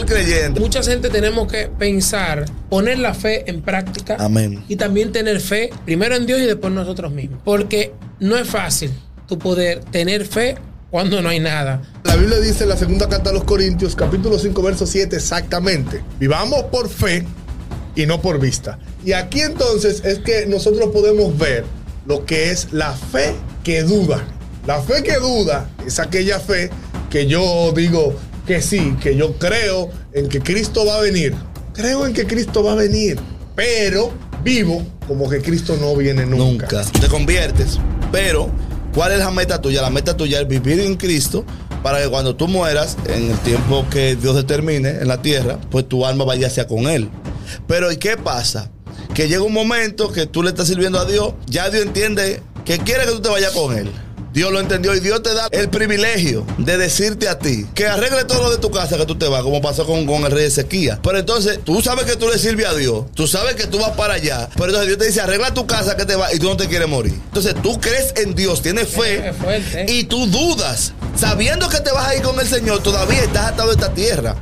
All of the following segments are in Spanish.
del creyente. Mucha gente tenemos que pensar, poner la fe en práctica. Amén. Y también tener fe, primero en Dios y después en nosotros mismos. Porque no es fácil tu poder tener fe cuando no hay nada. La Biblia dice en la segunda carta a los Corintios, capítulo 5, verso 7, exactamente. Vivamos por fe y no por vista. Y aquí entonces es que nosotros podemos ver lo que es la fe que duda. La fe que duda es aquella fe que yo digo que sí, que yo creo en que Cristo va a venir. Creo en que Cristo va a venir, pero vivo como que Cristo no viene nunca. Nunca. Te conviertes. Pero, ¿cuál es la meta tuya? La meta tuya es vivir en Cristo para que cuando tú mueras, en el tiempo que Dios determine en la tierra, pues tu alma vaya hacia con Él. Pero ¿y qué pasa? Que llega un momento que tú le estás sirviendo a Dios, ya Dios entiende que quiere que tú te vayas con Él. Dios lo entendió y Dios te da el privilegio de decirte a ti que arregle todo lo de tu casa que tú te vas, como pasó con, con el rey Ezequiel. Pero entonces tú sabes que tú le sirves a Dios, tú sabes que tú vas para allá, pero entonces Dios te dice arregla tu casa que te va y tú no te quieres morir. Entonces tú crees en Dios, tienes fe y tú dudas, sabiendo que te vas a ir con el Señor, todavía estás atado a esta tierra.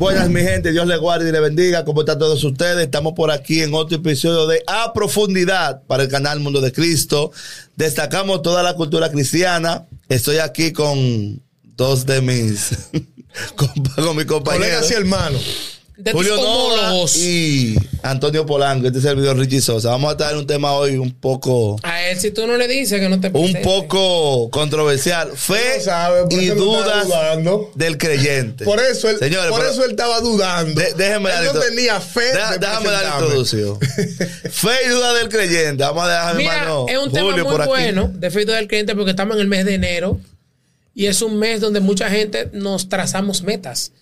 Buenas, mi gente. Dios les guarde y les bendiga. ¿Cómo están todos ustedes? Estamos por aquí en otro episodio de A Profundidad para el canal Mundo de Cristo. Destacamos toda la cultura cristiana. Estoy aquí con dos de mis, con, con mi compañero. Colegas y hermanos. De Julio tus homólogos. y Antonio Polanco. Este servidor Richie Sosa. Vamos a traer un tema hoy un poco, A él, si tú no le dices que no te un presente. poco controversial. Fe No sabe, por y eso lo estaba dudas dudando. del creyente. Por eso él, Señores, por pero- eso él estaba dudando. De- déjenme él no tenía fe. Deja- de déjame dar la presentarme. introducción. Fe y duda del creyente. Vamos a dejar a mi Mira, hermano es un tema Julio muy aquí. bueno de fe y duda del creyente porque estamos en el mes de enero y es un mes donde mucha gente nos trazamos metas.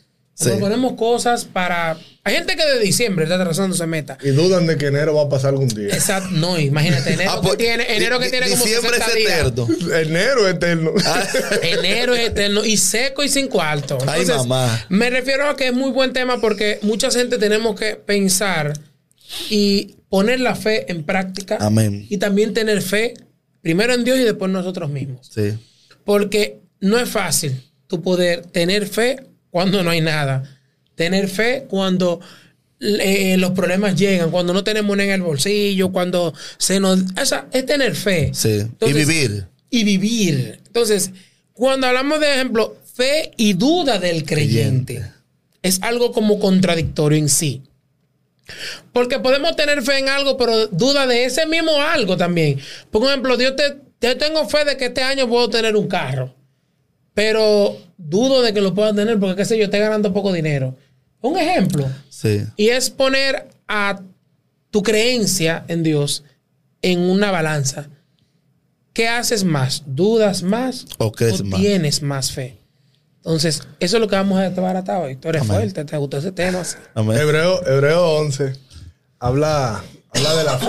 Sí. Nos ponemos cosas para... Hay gente que de diciembre está trazándose metas. Y dudan de que enero va a pasar algún día. Exacto. No, imagínate, enero Ah, pues, que tiene, enero que tiene como Diciembre 60 es días. eterno. Enero eterno. Ah. Enero es eterno y seco y sin cuarto. Ay, mamá. Me refiero a que es muy buen tema porque mucha gente tenemos que pensar y poner la fe en práctica. Amén. Y también tener fe primero en Dios y después en nosotros mismos. Sí. Porque no es fácil tu poder tener fe cuando no hay nada. Tener fe cuando eh, los problemas llegan, cuando no tenemos en el bolsillo, cuando se nos... Esa, es tener fe. Sí. y vivir. y vivir. Entonces, cuando hablamos de ejemplo, fe y duda del creyente, Creyente. es algo como contradictorio en sí. Porque podemos tener fe en algo, pero duda de ese mismo algo también. Por ejemplo, Dios te, yo tengo fe de que este año puedo tener un carro, pero dudo de que lo pueda tener porque, qué sé yo, estoy ganando poco dinero. Un ejemplo. Sí. Y es poner a tu creencia en Dios en una balanza. ¿Qué haces más? ¿Dudas más? ¿O crees más? tienes más fe? Entonces, eso es lo que vamos a desbaratar hoy. Tú eres Amén. fuerte, te gustó ese tema. Amén. Hebreo, Hebreo 11 habla, habla de la fe.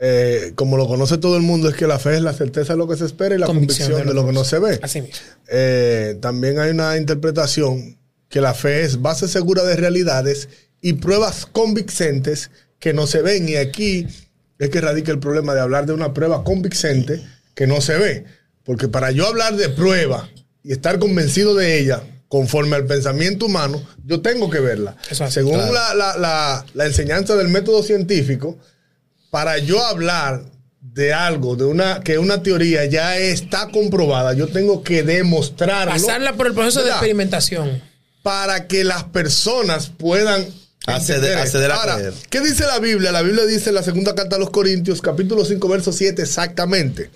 Eh, como lo conoce todo el mundo, es que la fe es la certeza de lo que se espera y la convicción, de, lo que no se ve. Así mismo. Eh, también hay una interpretación que la fe es base segura de realidades y pruebas convincentes que no se ven. Y aquí es que radica el problema de hablar de una prueba convincente que no se ve. Porque para yo hablar de prueba y estar convencido de ella, conforme al pensamiento humano, yo tengo que verla. Eso Según claro. la, la- la- la enseñanza del método científico, para yo hablar de algo, de una que una teoría ya está comprobada, yo tengo que demostrarlo Pasarla por el proceso de experimentación. para que las personas puedan Acceder- acceder a Ahora, creer. ¿qué dice la Biblia? La Biblia dice en la segunda carta a los Corintios, capítulo 5, verso 7, exactamente.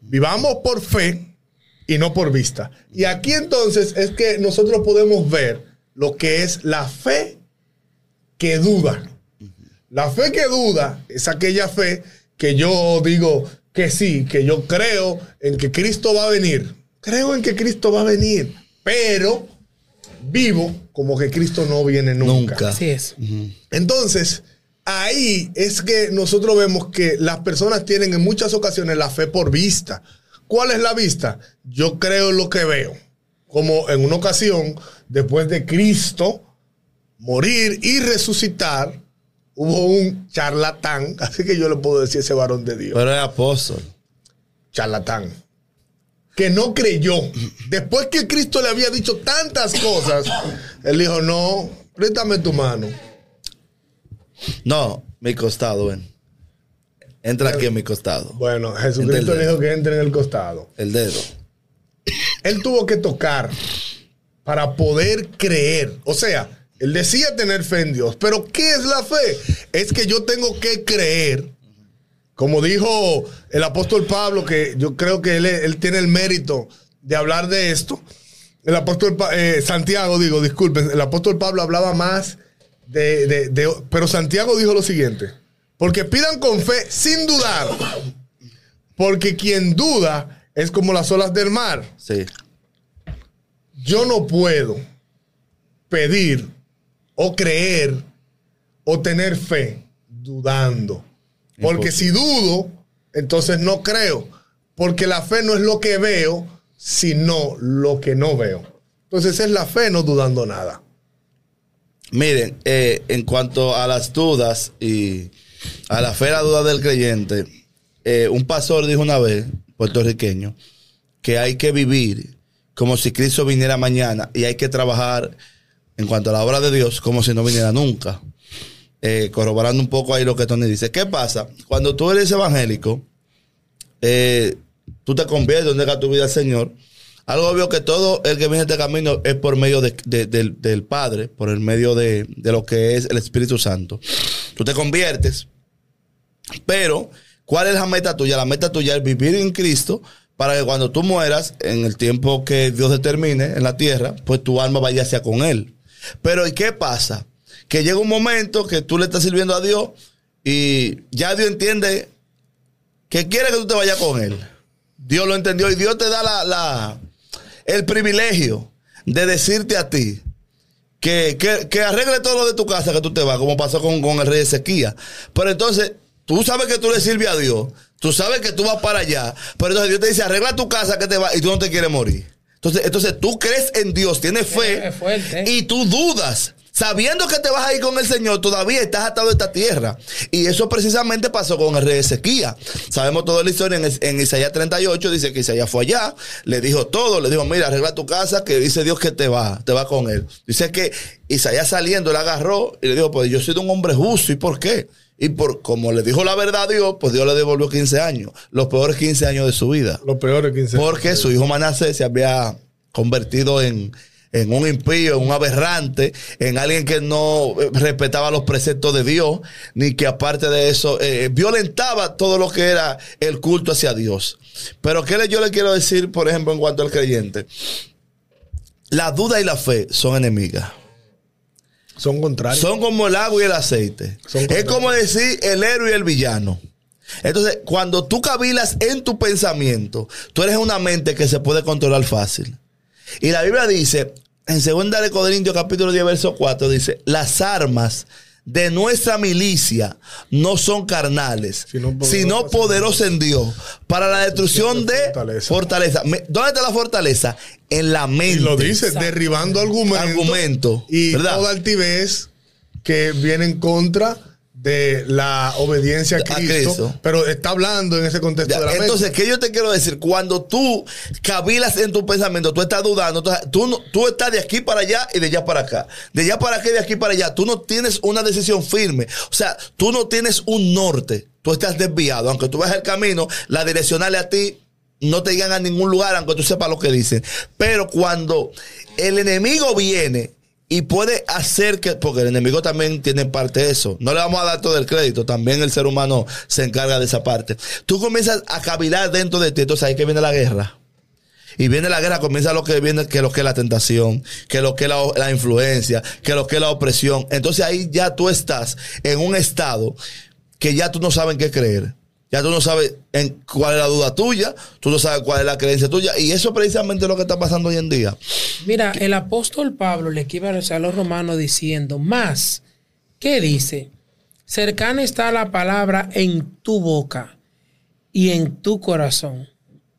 Vivamos por fe y no por vista. Y aquí entonces es que nosotros podemos ver lo que es la fe que duda. La fe que duda es aquella fe que yo digo que sí, que yo creo en que Cristo va a venir. Creo en que Cristo va a venir, pero vivo como que Cristo no viene nunca. Nunca. Así es. Entonces, ahí es que nosotros vemos que las personas tienen en muchas ocasiones la fe por vista. ¿Cuál es la vista? Yo creo en lo que veo. Como en una ocasión, después de Cristo morir y resucitar, hubo un charlatán, así que yo le puedo decir ese varón de Dios, Pero es apóstol. charlatán, que no creyó. Después que Cristo le había dicho tantas cosas, él dijo, no, préstame tu mano. No, mi costado, ven. Entra aquí en mi costado. Bueno, Jesucristo le dijo que entre en el costado. El dedo. Él tuvo que tocar para poder creer. O sea, él decía tener fe en Dios. Pero ¿qué es la fe? Es que yo tengo que creer. Como dijo el apóstol Pablo, que yo creo que él, él tiene el mérito de hablar de esto. El apóstol eh, Santiago, digo, disculpen, el apóstol Pablo hablaba más de, de- de- Pero Santiago dijo lo siguiente. Porque pidan con fe sin dudar. Porque quien duda es como las olas del mar Sí. yo no puedo pedir o creer o tener fe dudando. Porque si dudo, entonces no creo. Porque la fe no es lo que veo, sino lo que no veo. Entonces es la fe no dudando nada. Miren, eh, en cuanto a las dudas y a la fe, la duda del creyente, eh, un pastor dijo una vez, puertorriqueño, que hay que vivir como si Cristo viniera mañana y hay que trabajar en cuanto a la obra de Dios como si no viniera nunca. Eh, corroborando un poco ahí lo que Tony dice. ¿Qué pasa? Cuando tú eres evangélico, eh, tú te conviertes, entregas tu vida al Señor. Algo obvio que todo el que viene este camino es por medio de- de- del, del Padre, por el medio de, de lo que es el Espíritu Santo. Tú te conviertes, pero ¿cuál es la meta tuya? La meta tuya es vivir en Cristo para que cuando tú mueras, en el tiempo que Dios determine en la tierra, pues tu alma vaya hacia con Él. Pero ¿y qué pasa? Que llega un momento que tú le estás sirviendo a Dios y ya Dios entiende que quiere que tú te vayas con Él. Dios lo entendió y Dios te da la, la- el privilegio de decirte a ti que, que, que arregle todo lo de tu casa que tú te vas, como pasó con, con el rey Ezequías. Pero entonces, tú sabes que tú le sirves a Dios, tú sabes que tú vas para allá, pero entonces Dios te dice, arregla tu casa que te va y tú no te quieres morir. Entonces, entonces tú crees en Dios, tienes fe y tú dudas. Sabiendo que te vas a ir con el Señor, todavía estás atado a esta tierra. Y eso precisamente pasó con el rey Ezequías. Sabemos toda la historia en, en Isaías 38, dice que Isaías fue allá, le dijo todo, le dijo, mira, arregla tu casa, que dice Dios que te va, te va con él. Dice que Isaías saliendo, le agarró y le dijo, pues yo soy un hombre justo, ¿y por qué? Y por como le dijo la verdad a Dios, pues Dios le devolvió 15 años, los peores 15 años de su vida. Lo peor es 15 Porque su hijo Manasés se había convertido en, en un impío, en un aberrante, en alguien que no eh, respetaba los preceptos de Dios, ni que aparte de eso eh, violentaba todo lo que era el culto hacia Dios. Pero ¿qué le- yo le quiero decir, por ejemplo, en cuanto al creyente? La duda y la fe son enemigas. Son contrarios. Son como el agua y el aceite. Es como decir el héroe y el villano. Entonces, cuando tú cavilas en tu pensamiento, tú eres una mente que se puede controlar fácil. Y la Biblia dice, en 2 de Corintios capítulo 10, verso 4, dice, las armas de nuestra milicia no son carnales, Sino poderosas en Dios para la destrucción de Fortaleza. ¿Dónde está la fortaleza? En la mente. Y lo dice, derribando argumentos. Argumento, Y ¿verdad? toda altivez que viene en contra de la obediencia a A Cristo. Pero está hablando en ese contexto Ya, de la entonces, ¿qué yo te quiero decir? Cuando tú cavilas en tu pensamiento, tú estás dudando, tú, no- tú estás de aquí para allá y de allá para acá. De allá para acá y de aquí para allá. Tú no tienes una decisión firme. O sea, tú no tienes un norte. Tú estás desviado. Aunque tú veas el camino, las direccionales a ti no te llegan a ningún lugar, aunque tú sepas lo que dicen. Pero cuando el enemigo viene y puede hacer que, porque el enemigo también tiene parte de eso, no le vamos a dar todo el crédito, también el ser humano se encarga de esa parte. Tú comienzas a cavilar dentro de ti, entonces ahí que viene la guerra. Y viene la guerra, comienza lo que viene, que lo que es la tentación, que lo que es la, influencia, que lo que es la opresión. Entonces ahí ya tú estás en un estado que ya tú no sabes qué creer. Ya tú no sabes en cuál es la duda tuya, tú no sabes cuál es la creencia tuya. Y eso es precisamente lo que está pasando hoy en día. Mira, el apóstol Pablo le escribe a los romanos diciendo, más, ¿qué dice? Cercana está la palabra en tu boca y en tu corazón.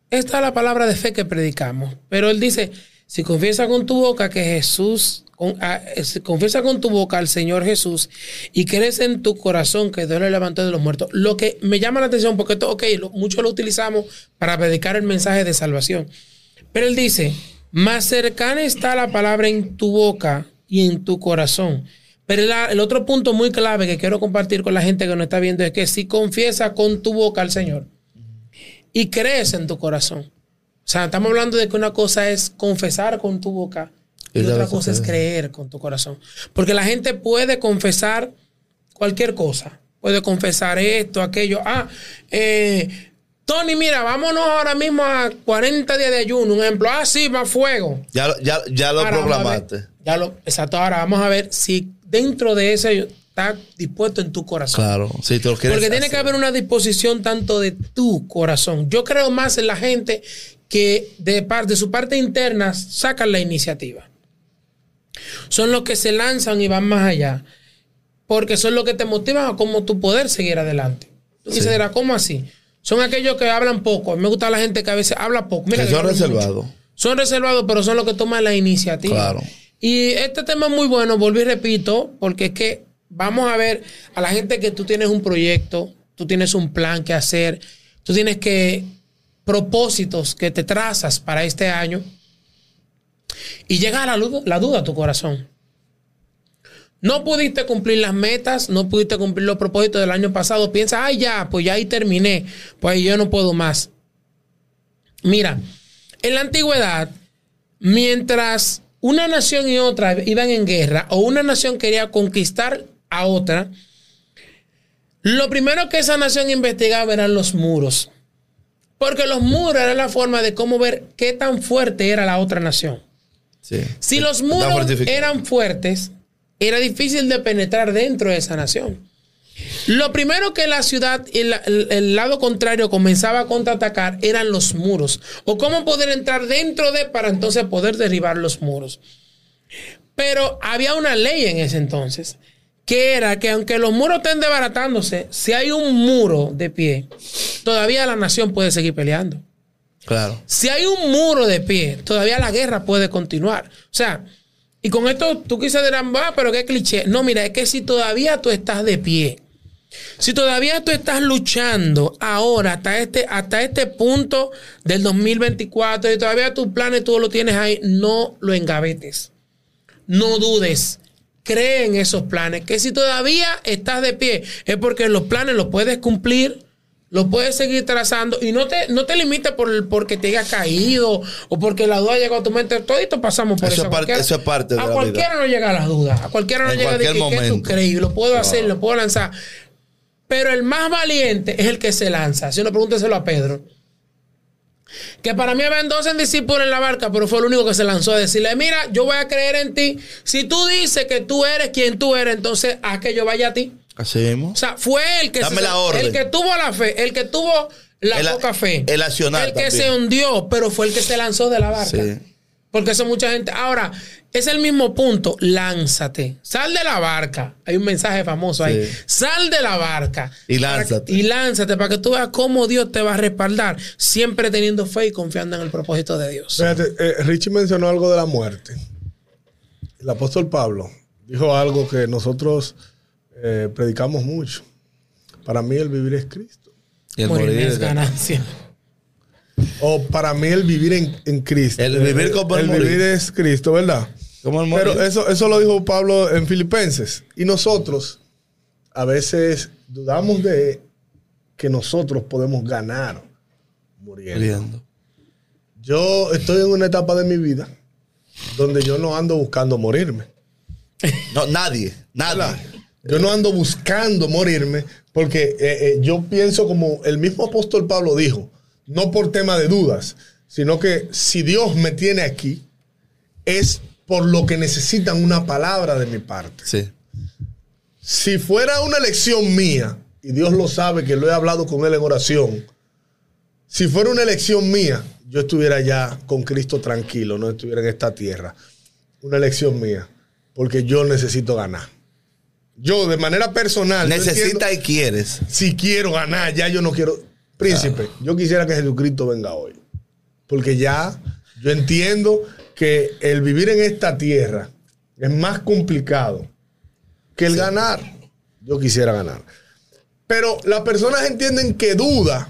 Esta es la palabra de fe que predicamos. Pero él dice, si confiesas con tu boca que Jesús, con- a- es- confiesa con tu boca al Señor Jesús y crees en tu corazón que Dios le levantó de los muertos. Lo que me llama la atención, porque esto, ok, lo- muchos lo utilizamos para predicar el mensaje de salvación. Pero él dice, más cercana está la palabra en tu boca y en tu corazón. Pero el otro punto muy clave que quiero compartir con la gente que nos está viendo es que si confiesa con tu boca al Señor y crees en tu corazón. O sea, estamos hablando de que una cosa es confesar con tu boca y, otra cosa es creer con tu corazón. Porque la gente puede confesar cualquier cosa. Puede confesar esto, aquello. Ah, eh, Tony, mira, vámonos ahora mismo a 40 días de ayuno. Un ejemplo. Ah, sí, más fuego. Ya, lo- ya, ya lo Ahora ver- ya lo, exacto. Ahora vamos a ver si dentro de ese está dispuesto en tu corazón. Claro. Si te lo quieres Porque tiene que haber una disposición tanto de tu corazón. Yo creo más en la gente que de, par- de su parte interna sacan la iniciativa. Son los que se lanzan y van más allá. Porque son los que te motivan a cómo tú poder seguir adelante. Tú Sí. dices, "Dirá, ¿cómo así? Son aquellos que hablan poco. A mí me gusta la gente que a veces habla poco. Mira Que que son reservados. Son reservados, pero son los que toman la iniciativa. Claro. Y este tema es muy bueno, volví y repito, porque es que vamos a ver a la gente que tú tienes un proyecto, tú tienes un plan que hacer, tú tienes que propósitos que te trazas para este año y llega la, la duda a tu corazón. No pudiste cumplir las metas, no pudiste cumplir los propósitos del año pasado. Piensa, ay, ya, pues ya ahí terminé, pues yo no puedo más. Mira, en la antigüedad, mientras una nación y otra iban en guerra o una nación quería conquistar a otra, lo primero que esa nación investigaba eran los muros. Porque los muros eran la forma de cómo ver qué tan fuerte era la otra nación. Sí. Si los muros eran fuertes, era difícil de penetrar dentro de esa nación. Lo primero que la ciudad, el, el- el lado contrario, comenzaba a contraatacar eran los muros. O cómo poder entrar dentro de para entonces poder derribar los muros. Pero había una ley en ese entonces, que era que aunque los muros estén desbaratándose, si hay un muro de pie, todavía la nación puede seguir peleando. Claro. Si hay un muro de pie, todavía la guerra puede continuar. O sea, y con esto tú quizás dirán, va, pero qué cliché. No, mira, es que si todavía tú estás de pie, si todavía tú estás luchando ahora hasta este, hasta este punto del 2024 y todavía tus planes tú lo tienes ahí, no lo engavetes. No dudes. Cree en esos planes. Que si todavía estás de pie, es porque los planes los puedes cumplir, los puedes seguir trazando y no te, no te limites por el- porque te haya caído o porque la duda llegó a tu mente. Todito pasamos por Eso eso. es parte- A cualquiera- eso es parte de A la cualquiera no llega las dudas. A cualquiera no En llega de que, ¿qué tú crees? Lo puedo hacer, lo puedo lanzar. Pero el más valiente es el que se lanza. Si uno pregúnteselo a Pedro. Que para mí habían 12 discípulos en la barca, pero fue el único que se lanzó a decirle, mira, yo voy a creer en ti. Si tú dices que tú eres quien tú eres, entonces haz que yo vaya a ti. Así mismo. O sea, fue el que Dame se- la orden. el que tuvo la fe, el que tuvo la El poca fe. el accionar El que también. se hundió, pero fue el que se lanzó de la barca. Sí. Porque eso mucha gente. Ahora, es el mismo punto. Lánzate. Sal de la barca. Hay un mensaje famoso ahí. Sí. Sal de la barca. Y Para- lánzate. y lánzate para que tú veas cómo Dios te va a respaldar. Siempre teniendo fe y confiando en el propósito de Dios. Fíjate, eh, Richie mencionó algo de la muerte. El apóstol Pablo dijo algo que nosotros eh, predicamos mucho. Para mí el vivir es Cristo. Y el Morir morir es ganancia. O para mí el vivir en, en Cristo. El vivir como el morir. vivir es Cristo, ¿verdad? Como el morir. Pero eso, eso lo dijo Pablo en Filipenses. Y nosotros a veces dudamos de que nosotros podemos ganar muriendo. Muriendo. Yo estoy en una etapa de mi vida donde yo no ando buscando morirme. No, nadie. ¿verdad? Yo no ando buscando morirme porque eh, eh, yo pienso como el mismo apóstol Pablo dijo, no por tema de dudas, sino que si Dios me tiene aquí, es por lo que necesitan una palabra de mi parte. Sí. Si fuera una elección mía, y Dios lo sabe que lo he hablado con Él en oración, si fuera una elección mía, yo estuviera ya con Cristo tranquilo, no estuviera en esta tierra. Una elección mía, porque yo necesito ganar. Yo, de manera personal, Necesita entiendo- y quieres. si quiero ganar, ya yo no quiero. Príncipe, yo quisiera que Jesucristo venga hoy. Porque ya yo entiendo que el vivir en esta tierra es más complicado que el ganar. Yo quisiera ganar. Pero las personas entienden que duda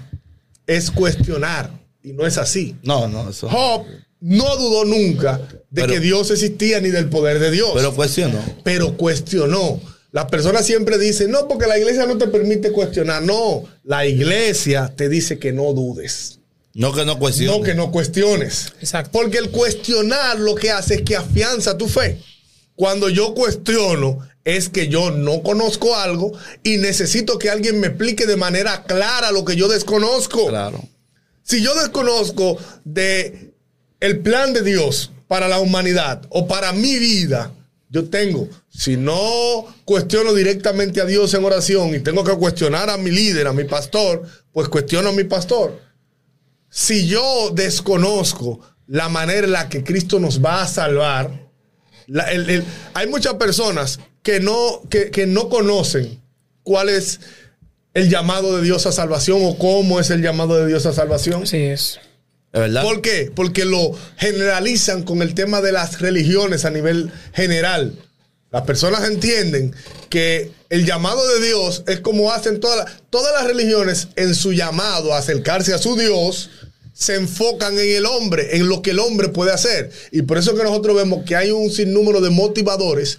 es cuestionar y no es así. No, no, eso. Job no dudó nunca de Pero- que Dios existía ni del poder de Dios. Pero cuestionó. pero cuestionó. Las personas siempre dicen, no, porque la iglesia no te permite cuestionar. No, la iglesia te dice que no dudes. No que no cuestione. No que no cuestiones. Exacto. Porque el cuestionar lo que hace es que afianza tu fe. Cuando yo cuestiono es que yo no conozco algo y necesito que alguien me explique de manera clara lo que yo desconozco. Claro. Si yo desconozco de el plan de Dios para la humanidad o para mi vida, yo tengo, si no cuestiono directamente a Dios en oración y tengo que cuestionar a mi líder, a mi pastor, pues cuestiono a mi pastor. Si yo desconozco la manera en la que Cristo nos va a salvar, hay muchas personas que no, que, que no conocen cuál es el llamado de Dios a salvación o cómo es el llamado de Dios a salvación. Así es. ¿Por qué? Porque lo generalizan con el tema de las religiones a nivel general. Las personas entienden que el llamado de Dios es como hacen todas las religiones en su llamado a acercarse a su Dios, se enfocan en el hombre, en lo que el hombre puede hacer. Y por eso que nosotros vemos que hay un sinnúmero de motivadores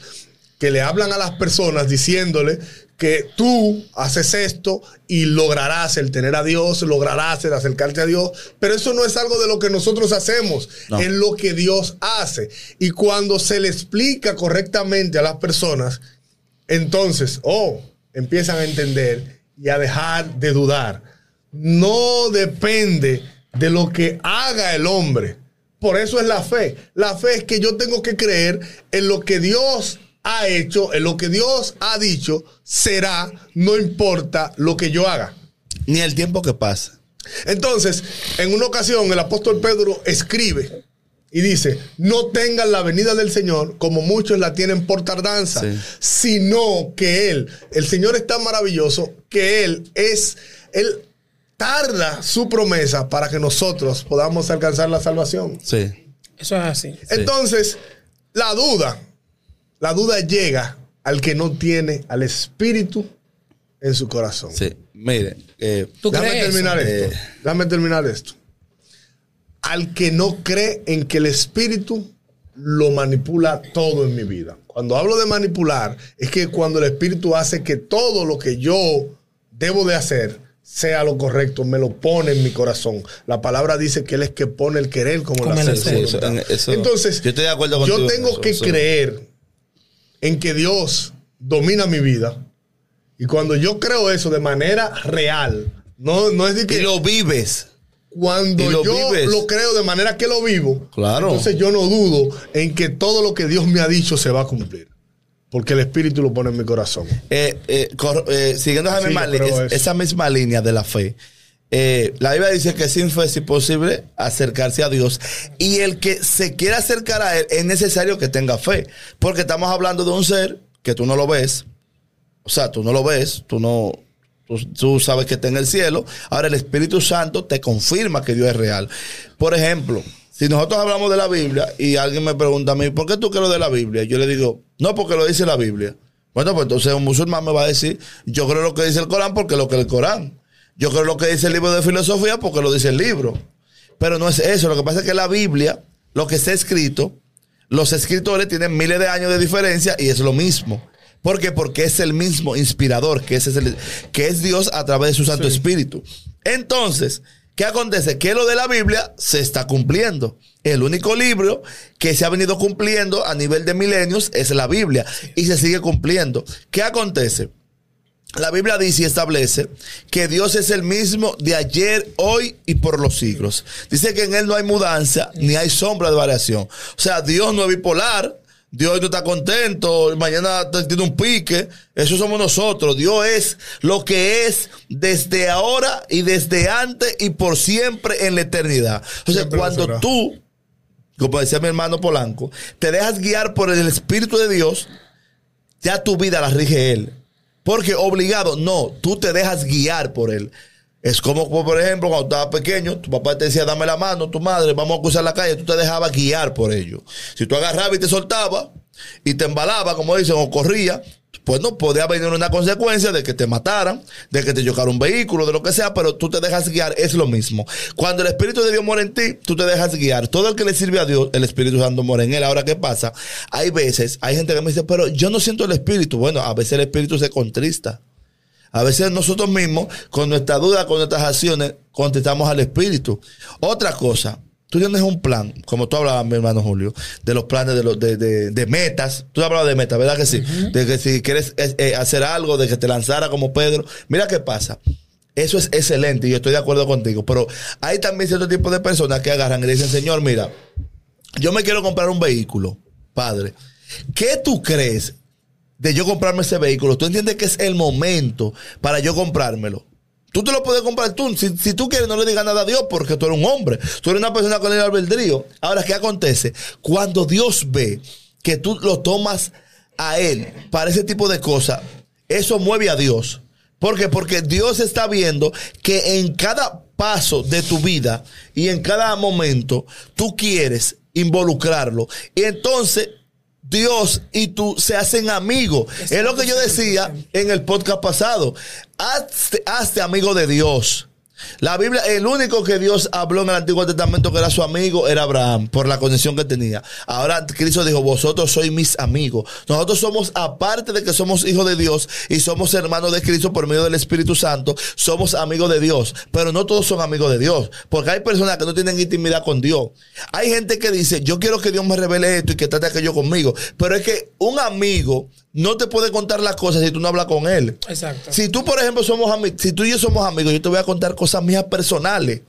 que le hablan a las personas diciéndole que tú haces esto y lograrás el tener a Dios, lograrás el acercarte a Dios, pero eso no es algo de lo que nosotros hacemos, No. es lo que Dios hace. Y cuando se le explica correctamente a las personas, entonces, oh, empiezan a entender y a dejar de dudar. No depende de lo que haga el hombre. Por eso es la fe. La fe es que yo tengo que creer en lo que Dios ha hecho, en lo que Dios ha dicho, será, no importa lo que yo haga. Ni el tiempo que pasa. Entonces, en una ocasión, el apóstol Pedro escribe y dice: No tengan la venida del Señor como muchos la tienen por tardanza, Sí. sino que Él, el Señor es tan maravilloso que Él es, Él tarda su promesa para que nosotros podamos alcanzar la salvación. Sí. Eso es así. Entonces, la duda, la duda llega al que no tiene al Espíritu en su corazón. Sí. Mire, eh, ¿Tú Déjame crees? terminar eso? esto. Eh. Déjame terminar esto. Al que no cree en que el espíritu lo manipula todo en mi vida. Cuando hablo de manipular, es que cuando el espíritu hace que todo lo que yo debo de hacer sea lo correcto, me lo pone en mi corazón. La palabra dice que él es que pone el querer como, Como el hacer. Sí, eso- eso- Entonces, yo estoy de acuerdo yo tengo que creer en que Dios domina mi vida. Y cuando yo creo eso de manera real, no, no es de que y lo vives. cuando lo yo vives. lo creo de manera que lo vivo, Claro. entonces yo no dudo en que todo lo que Dios me ha dicho se va a cumplir. Porque el Espíritu lo pone en mi corazón. Eh, eh, eh, siguiendo esa Sí, misma, esa misma línea de la fe, eh, la Biblia dice que sin fe es imposible acercarse a Dios. Y el que se quiera acercar a Él es necesario que tenga fe. Porque estamos hablando de un ser que tú no lo ves. O sea, tú no lo ves, tú no. Tú, tú sabes que está en el cielo. Ahora el Espíritu Santo te confirma que Dios es real. Por ejemplo, si nosotros hablamos de la Biblia y alguien me pregunta a mí, ¿por qué tú crees de la Biblia? Yo le digo, no, porque lo dice la Biblia. Bueno, pues entonces un musulmán me va a decir, yo creo lo que dice el Corán porque lo que el Corán. Yo creo lo que dice el libro de filosofía porque lo dice el libro. Pero no es eso. Lo que pasa es que la Biblia, lo que está escrito, los escritores tienen miles de años de diferencia y es lo mismo. ¿Por qué? Porque es el mismo inspirador, que, es, el- que es Dios a través de su Santo Espíritu. Entonces, ¿qué acontece? Que lo de la Biblia se está cumpliendo. El único libro que se ha venido cumpliendo a nivel de milenios es la Biblia y se sigue cumpliendo. ¿Qué acontece? La Biblia dice y establece que Dios es el mismo de ayer, hoy y por los siglos. Dice que en Él no hay mudanza ni hay sombra de variación. O sea, Dios no es bipolar. Dios no está contento, mañana tiene un pique. Eso somos nosotros. Dios es lo que es desde ahora y desde antes y por siempre en la eternidad. O sea, Siempre cuando tú, como decía mi hermano Polanco, te dejas guiar por el Espíritu de Dios, ya tu vida la rige Él. Porque obligado, no, tú te dejas guiar por Él. Es como, por ejemplo, cuando estabas pequeño, tu papá te decía, dame la mano, tu madre, vamos a cruzar la calle, tú te dejabas guiar por ello. Si tú agarrabas y te soltabas y te embalaba, como dicen, o corría, pues no podía venir una consecuencia de que te mataran, de que te chocara un vehículo, de lo que sea, pero tú te dejas guiar, es lo mismo. Cuando el Espíritu de Dios muere en ti, tú te dejas guiar. Todo el que le sirve a Dios, el Espíritu Santo muere en él. Ahora, ¿qué pasa? Hay veces, hay gente que me dice, pero yo no siento el Espíritu. Bueno, a veces el Espíritu se contrista. A veces nosotros mismos, con nuestra duda, con nuestras acciones, contestamos al Espíritu. Otra cosa, tú tienes un plan, como tú hablabas, mi hermano Julio, de los planes de, los, de, de, de metas. Tú hablabas de metas, ¿verdad que sí? De que si quieres eh, eh, hacer algo, de que te lanzara como Pedro. Mira qué pasa. Eso es excelente y yo estoy de acuerdo contigo. Pero hay también cierto tipo de personas que agarran y dicen, Señor, mira, yo me quiero comprar un vehículo, padre. ¿Qué tú crees de yo comprarme ese vehículo? ¿Tú entiendes que es el momento para yo comprármelo? Tú te lo puedes comprar tú. Si, tú quieres, no le digas nada a Dios porque tú eres un hombre. Tú eres una persona con el albedrío. Ahora, ¿qué acontece? Cuando Dios ve que tú lo tomas a Él para ese tipo de cosas, eso mueve a Dios. ¿Por qué? Porque Dios está viendo que en cada paso de tu vida y en cada momento tú quieres involucrarlo. Y entonces Dios y tú se hacen amigos. Es lo que yo decía en el podcast pasado. Hazte, hazte amigo de Dios. La Biblia, el único que Dios habló en el Antiguo Testamento que era su amigo era Abraham, por la conexión que tenía. Ahora Cristo dijo, vosotros sois mis amigos. Nosotros somos, aparte de que somos hijos de Dios y somos hermanos de Cristo por medio del Espíritu Santo, somos amigos de Dios. Pero no todos son amigos de Dios, porque hay personas que no tienen intimidad con Dios. Hay gente que dice, yo quiero que Dios me revele esto y que trate aquello conmigo. Pero es que un amigo no te puede contar las cosas si tú no hablas con él. Exacto. Si tú, por ejemplo, somos amigos, si tú y yo somos amigos, yo te voy a contar cosas mías personales.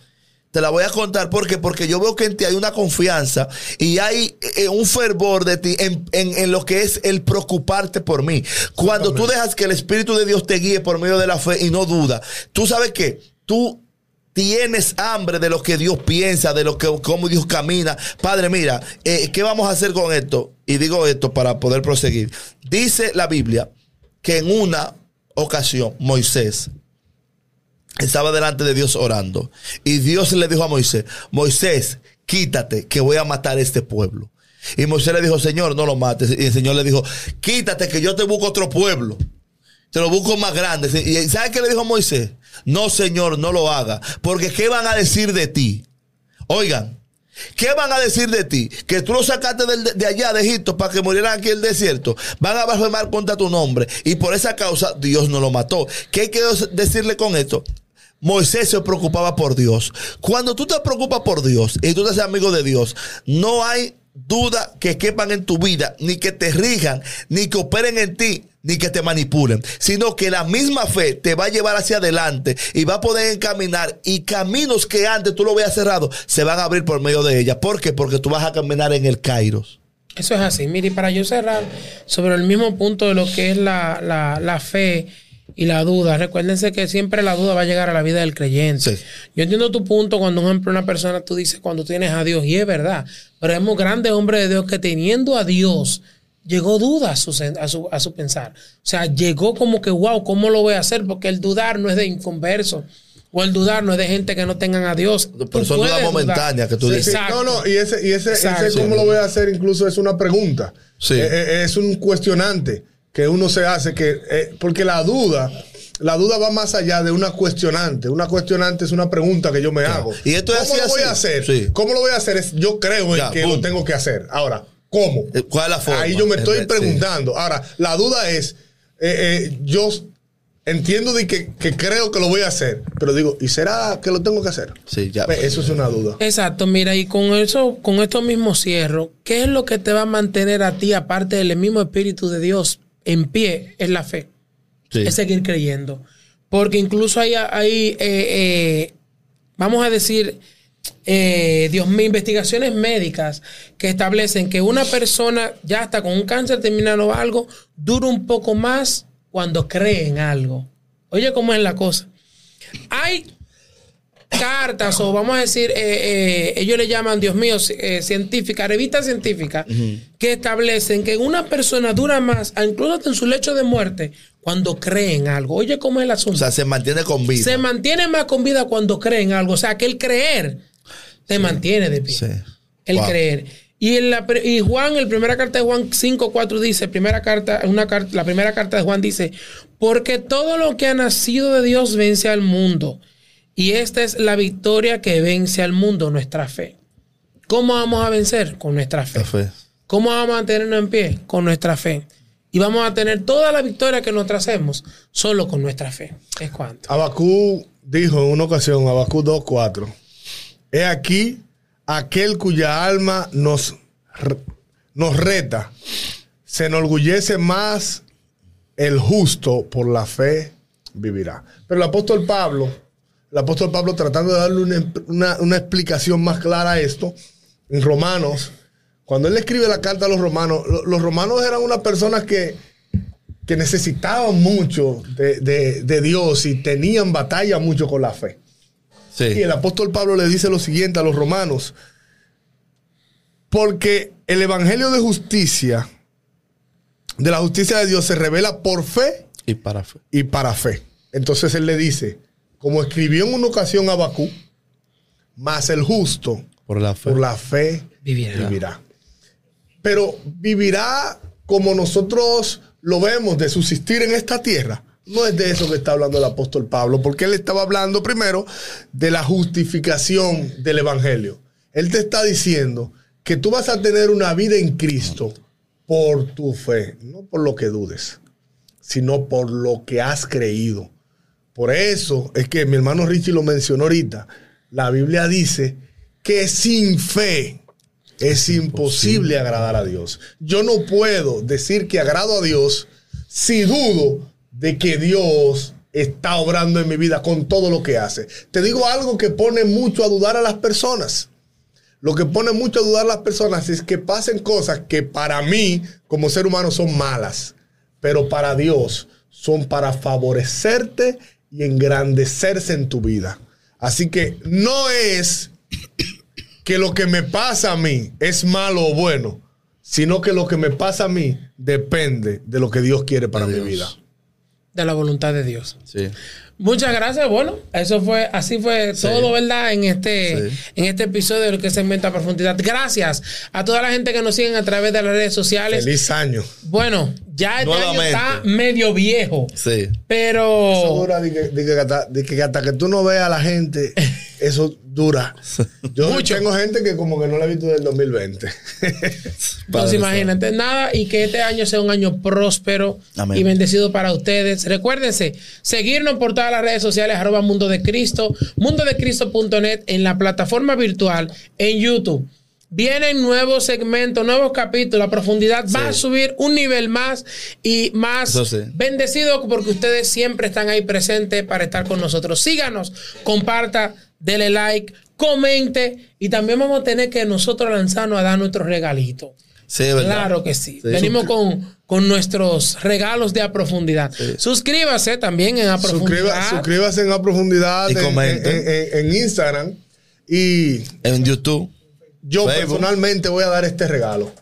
Te las voy a contar porque porque yo veo que en ti hay una confianza y hay eh, un fervor de ti en, en- en lo que es el preocuparte por mí. Cuando tú dejas que el Espíritu de Dios te guíe por medio de la fe y no duda, tú sabes que tú tienes hambre de lo que Dios piensa, de lo que cómo Dios camina. Padre, mira, eh, ¿qué vamos a hacer con esto? Y digo esto para poder proseguir. Dice la Biblia que en una ocasión Moisés estaba delante de Dios orando y Dios le dijo a Moisés, Moisés, quítate que voy a matar a este pueblo. Y Moisés le dijo, Señor, no lo mates. Y el Señor le dijo, quítate que yo te busco otro pueblo. Te lo busco más grande. ¿Y sabes qué le dijo Moisés? No, Señor, no lo haga. Porque ¿qué van a decir de ti? Oigan, ¿qué van a decir de ti? Que tú lo sacaste de, allá de Egipto para que murieran aquí en el desierto. Van a blasfemar contra tu nombre. Y por esa causa Dios no lo mató. ¿Qué quiero decirle con esto? Moisés se preocupaba por Dios. Cuando tú te preocupas por Dios y tú te haces amigo de Dios, no hay duda que quepan en tu vida, ni que te rijan, ni que operen en ti, ni que te manipulen, sino que la misma fe te va a llevar hacia adelante y va a poder encaminar y caminos que antes tú lo veas cerrado se van a abrir por medio de ella. ¿Por qué? Porque tú vas a caminar en el Kairos. Eso es así. Mire, y para yo cerrar sobre el mismo punto de lo que es la, la- la fe y la duda, recuérdense que siempre la duda va a llegar a la vida del creyente. Sí. Yo entiendo tu punto cuando, un ejemplo, una persona tú dices cuando tienes a Dios, y es verdad, pero hemos grandes hombres de Dios que teniendo a Dios, llegó duda a su, a su, a su pensar. O sea, llegó como que, wow, ¿cómo lo voy a hacer? Porque el dudar no es de inconverso. O el dudar no es de gente que no tengan a Dios. Pero Tú son dudas momentáneas que tú Sí, dices. Sí, no, no, y ese, y ese, ese cómo lo voy a hacer incluso es una pregunta. Sí. Eh, eh, es un cuestionante que uno se hace, que eh, porque la duda, la duda va más allá de una cuestionante. Una cuestionante es una pregunta que yo me hago. Y esto es ¿Cómo así, lo voy así. a hacer? Sí. ¿Cómo lo voy a hacer? Es, yo creo en que boom. lo tengo que hacer. Ahora, ¿cómo? Eh, ¿Cuál es la forma? Ahí yo me estoy Sí. preguntando. Ahora, la duda es, eh, eh, yo entiendo de que, que creo que lo voy a hacer, pero digo, ¿y será que lo tengo que hacer? Sí, ya. Eso es una duda. Exacto, mira, y con eso, con esto mismo cierro, ¿qué es lo que te va a mantener a ti, aparte del mismo Espíritu de Dios, en pie? Es la fe, Sí. es seguir creyendo. Porque incluso hay, hay eh, eh, vamos a decir, eh, Dios mío, investigaciones médicas que establecen que una persona ya está con un cáncer terminal o algo, dura un poco más cuando cree en algo. Oye, ¿cómo es la cosa? Hay cartas, o vamos a decir, eh, eh, ellos le llaman, Dios mío, eh, científicas, revistas científicas, que establecen que una persona dura más, incluso en su lecho de muerte, cuando cree en algo. Oye, ¿cómo es el asunto? O sea, se mantiene con vida. se mantiene más con vida cuando cree en algo. O sea, que el creer te mantiene de pie. Sí. El Wow. creer. Y, en la, y Juan, en primera carta de Juan 5.4 dice, primera carta, una carta, la primera carta de Juan dice, porque todo lo que ha nacido de Dios vence al mundo. Y esta es la victoria que vence al mundo, nuestra fe. ¿Cómo vamos a vencer? Con nuestra fe. La fe. ¿Cómo vamos a mantenernos en pie? Con nuestra fe. Y vamos a tener toda la victoria que nos tracemos solo con nuestra fe. Es cuanto. Abacú dijo en una ocasión, Abacú 2.4, he aquí aquel cuya alma nos, nos reta, se enorgullece más el justo por la fe vivirá. Pero el apóstol Pablo, el apóstol Pablo tratando de darle una, una- explicación más clara a esto, en Romanos, cuando él escribe la carta a los romanos, lo- los romanos eran unas personas que, que necesitaban mucho de- de Dios y tenían batalla mucho con la fe. Sí. Y el apóstol Pablo le dice lo siguiente a los romanos, porque el evangelio de justicia, de la justicia de Dios, se revela por fe Y para fe. y para fe. Entonces él le dice, como escribió en una ocasión Abacú, más el justo Por la fe. por la fe Vivirá. vivirá. Pero vivirá como nosotros lo vemos de subsistir en esta tierra. No es de eso que está hablando el apóstol Pablo, porque él estaba hablando primero de la justificación del Evangelio. Él te está diciendo que tú vas a tener una vida en Cristo por tu fe, no por lo que dudes, sino por lo que has creído. Por eso es que mi hermano Richie lo mencionó ahorita. La Biblia dice que sin fe es imposible agradar a Dios. Yo no puedo decir que agrado a Dios si dudo de que Dios está obrando en mi vida con todo lo que hace. Te digo algo que pone mucho a dudar a las personas. Lo que pone mucho a dudar a las personas es que pasen cosas que para mí, como ser humano, son malas, pero para Dios son para favorecerte y engrandecerse en tu vida. Así que no es que lo que me pasa a mí es malo o bueno, sino que lo que me pasa a mí depende de lo que Dios quiere para mi vida. De la voluntad de Dios. Sí. Muchas gracias. Bueno, eso fue, así fue todo, ¿verdad? En este, Sí. en este episodio de lo que se inventa a profundidad. Gracias a toda la gente que nos siguen a través de las redes sociales. Feliz año. Bueno, ya este año está medio viejo, Sí. pero dura de que, de que hasta, de que hasta que tú no veas a la gente, eso dura. Yo Mucho. tengo gente que como que no la he visto del 2020. Entonces, imagínate nada y que este año sea un año próspero Amén. y bendecido para ustedes. Recuérdense, seguirnos por todas las redes sociales, arroba Mundo de Cristo, mundodecristo.net en la plataforma virtual, en YouTube. Vienen nuevos segmentos, nuevos capítulos. La profundidad va a subir un nivel más y más sí. bendecido porque ustedes siempre están ahí presentes para estar con nosotros. Síganos, comparta, dele like, comente y también vamos a tener que nosotros lanzarnos a dar nuestro regalito. Sí, ¿verdad? Claro que sí. Sí. Venimos con, con nuestros regalos de a profundidad. Suscríbase también en a profundidad. Suscriba- suscríbase en a profundidad Y en, en- en- en Instagram. Y En YouTube. yo Facebook. personalmente voy a dar este regalo.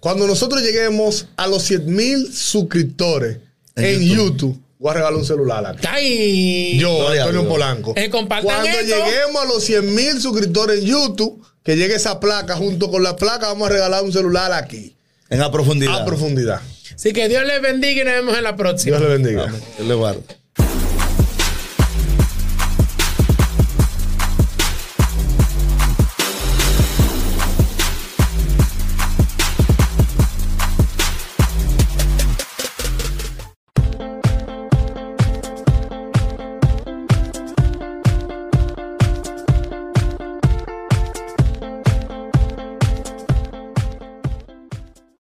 Cuando nosotros lleguemos a los 100 mil suscriptores En en, YouTube. YouTube. Voy a regalar un celular aquí. ¡Ay! Yo, Antonio Dios. Polanco. Eh, Cuando esto. lleguemos a los 100 mil suscriptores en YouTube, que llegue esa placa, junto con la placa, vamos a regalar un celular aquí. En a profundidad. A profundidad. Así que Dios les bendiga y nos vemos en la próxima. Dios le bendiga. Dios le guarde.